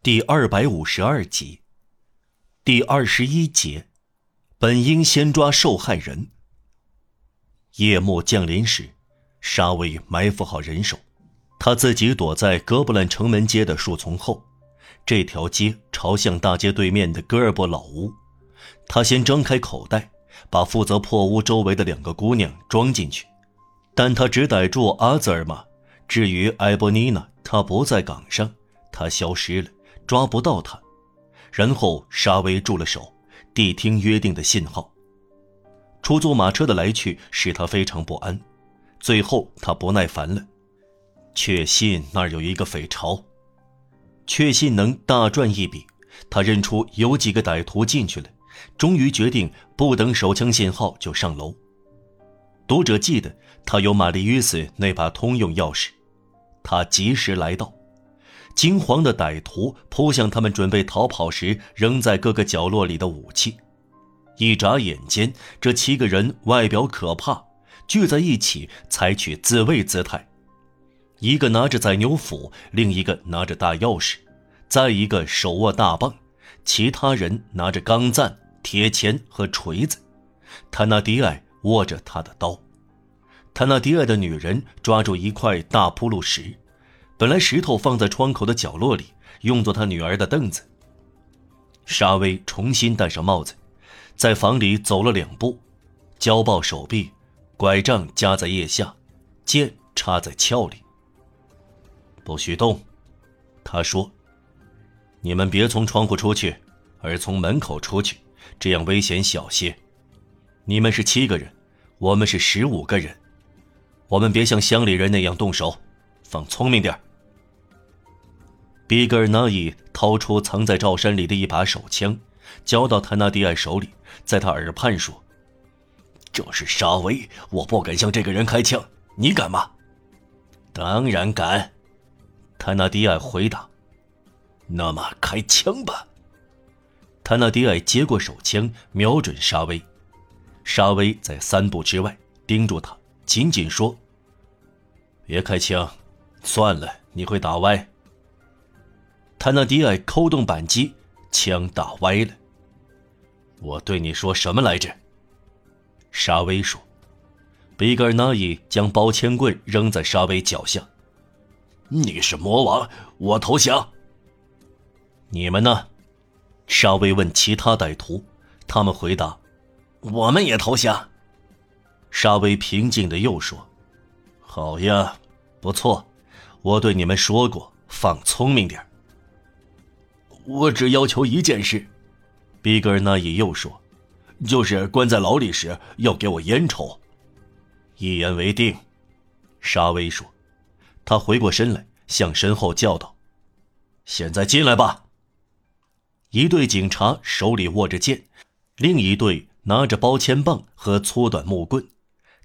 第二百五十二集，第二十一节，本应先抓受害人。夜幕降临时，沙威埋伏好人手，他自己躲在哥布兰城门街的树丛后。这条街朝向大街对面的戈尔伯老屋。他先张开口袋，把负责破屋周围的两个姑娘装进去，但他只逮住阿泽尔玛。至于埃博尼娜，她不在岗上，她消失了。抓不到他，然后沙威住了手，谛听约定的信号。出租马车的来去使他非常不安，最后他不耐烦了，确信那儿有一个匪巢，确信能大赚一笔。他认出有几个歹徒进去了，终于决定不等手枪信号就上楼。读者记得他有玛丽约斯那把通用钥匙，他及时来到。惊慌的歹徒扑向他们准备逃跑时扔在各个角落里的武器。一眨眼间，这七个人外表可怕，聚在一起采取自卫姿态。一个拿着宰牛斧，另一个拿着大钥匙，再一个手握大棒，其他人拿着钢钻、铁钳和锤子。坦纳迪埃握着他的刀，坦纳迪埃的女人抓住一块大铺路石。本来石头放在窗口的角落里，用作他女儿的凳子。沙威重新戴上帽子，在房里走了两步，交抱手臂，拐杖夹在腋下，剑插在鞘里。不许动，他说：“你们别从窗户出去，而从门口出去，这样危险小些。你们是七个人，我们是十五个人，我们别像乡里人那样动手，放聪明点儿。”比格尔纳伊掏出藏在罩衫里的一把手枪，交到坦纳迪埃手里，在他耳畔说：“这是沙威，我不敢向这个人开枪，你敢吗？”“当然敢。”坦纳迪埃回答。“那么开枪吧。”坦纳迪埃接过手枪，瞄准沙威。沙威在三步之外盯住他，紧紧说：“别开枪，算了，你会打歪。”坦纳迪埃扣动扳机，枪打歪了。我对你说什么来着？沙威说。比格尔纳伊将包枪棍扔在沙威脚下。你是魔王，我投降。你们呢？沙威问其他歹徒。他们回答：“我们也投降。”沙威平静的又说：“好呀，不错。我对你们说过，放聪明点我只要求一件事，比格尔纳伊又说：“就是关在牢里时要给我烟抽。”一言为定，沙威说。他回过身来，向身后叫道：“现在进来吧。”一队警察手里握着剑，另一队拿着包铅棒和粗短木棍，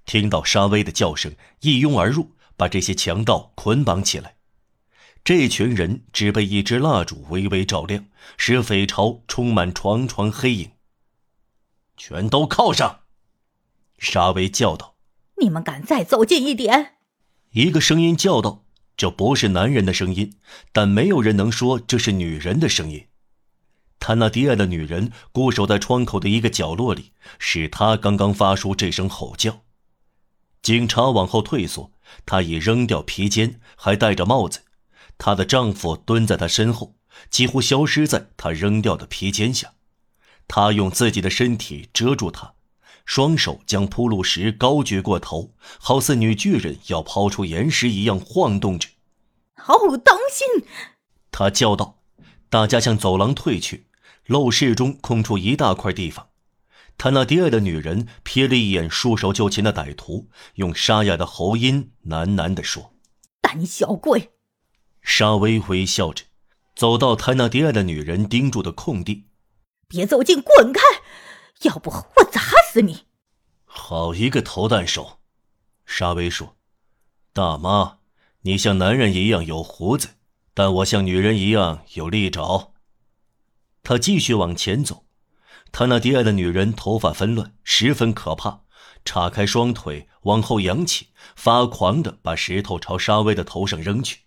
听到沙威的叫声，一拥而入，把这些强盗捆绑起来。这群人只被一支蜡烛微微照亮，使匪巢充满床床黑影。全都靠上！沙威叫道：“你们敢再走近一点？”一个声音叫道：“这不是男人的声音，但没有人能说这是女人的声音。”他那低矮的女人固守在窗口的一个角落里，是他刚刚发出这声吼叫。警察往后退缩，他已扔掉披肩，还戴着帽子。她的丈夫蹲在她身后，几乎消失在她扔掉的披肩下。她用自己的身体遮住他，双手将铺路石高举过头，好似女巨人要抛出岩石一样晃动着。哦，当心！她叫道。大家向走廊退去，陋室中空出一大块地方。他那低矮的女人瞥了一眼束手就擒的歹徒，用沙哑的喉音喃喃地说：“胆小鬼。”沙威微笑着，走到泰纳迪埃的女人盯住的空地。别走近，滚开！要不我砸死你！好一个投弹手！沙威说：“大妈，你像男人一样有胡子，但我像女人一样有利爪。”他继续往前走。泰纳迪埃的女人头发纷乱，十分可怕，叉开双腿往后扬起，发狂的把石头朝沙威的头上扔去。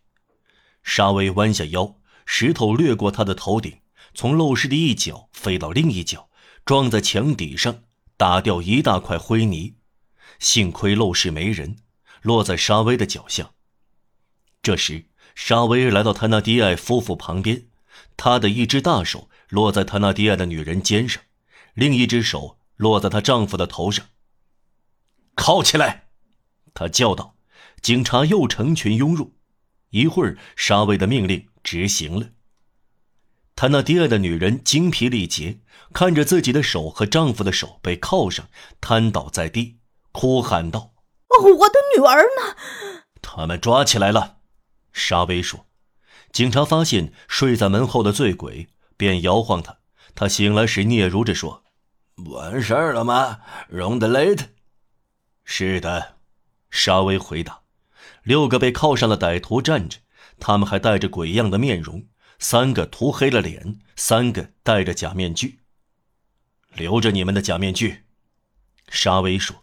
沙威弯下腰，石头掠过他的头顶，从陋室的一角飞到另一角，撞在墙底上，打掉一大块灰泥。幸亏陋室没人，落在沙威的脚下。这时，沙威来到他那低矮夫妇旁边，他的一只大手落在他那低矮的女人肩上，另一只手落在她丈夫的头上。铐起来！他叫道。警察又成群拥入，一会儿，沙威的命令执行了。他那低矮的女人精疲力竭，看着自己的手和丈夫的手被铐上，瘫倒在地，哭喊道：“哦，我的女儿呢？”他们抓起来了，沙威说。警察发现睡在门后的醉鬼，便摇晃他。他醒来时嗫嚅着说：“完事儿了吗，荣德雷特？”“是的。”沙威回答。六个被铐上的歹徒站着，他们还带着鬼样的面容，三个涂黑了脸，三个戴着假面具。留着你们的假面具，沙威说。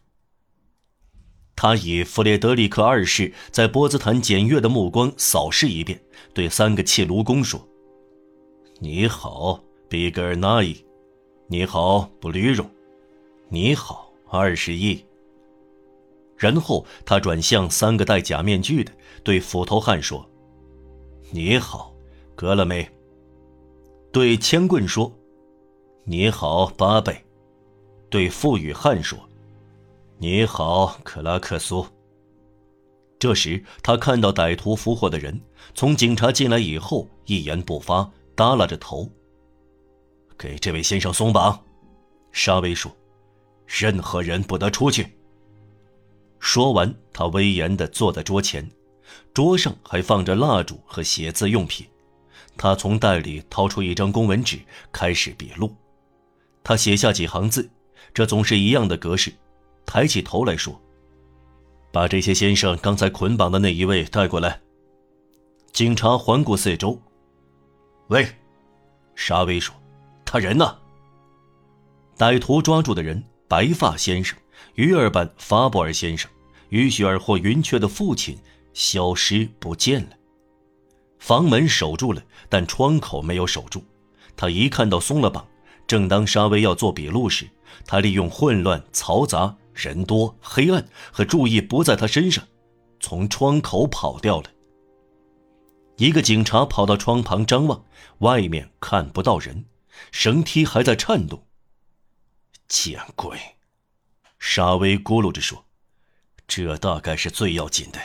他以弗列德里克二世在波茨坦检阅的目光扫视一遍，对三个砌炉工说：“你好，比格尔纳伊；你好，布吕荣；你好，二十亿。”然后他转向三个戴假面具的，对斧头汉说：“你好，格勒梅。”对千棍说：“你好，巴贝。”对富裕汉说：“你好，克拉克苏。”这时他看到歹徒俘获的人从警察进来以后一言不发，耷拉着头。给这位先生松绑，沙威说：“任何人不得出去。”说完，他威严地坐在桌前，桌上还放着蜡烛和写字用品。他从袋里掏出一张公文纸，开始笔录。他写下几行字，这总是一样的格式。抬起头来说：“把这些先生刚才捆绑的那一位带过来。”警察环顾四周。喂，沙威说：“他人呢？”歹徒抓住的人，白发先生。鱼儿般法布尔先生，于雪儿或云雀的父亲消失不见了。房门守住了，但窗口没有守住。他一看到松了绑，正当沙威要做笔录时，他利用混乱、嘈杂、人多、黑暗和注意不在他身上，从窗口跑掉了。一个警察跑到窗旁张望，外面看不到人，绳梯还在颤动。见鬼！沙威咕噜着说：“这大概是最要紧的。”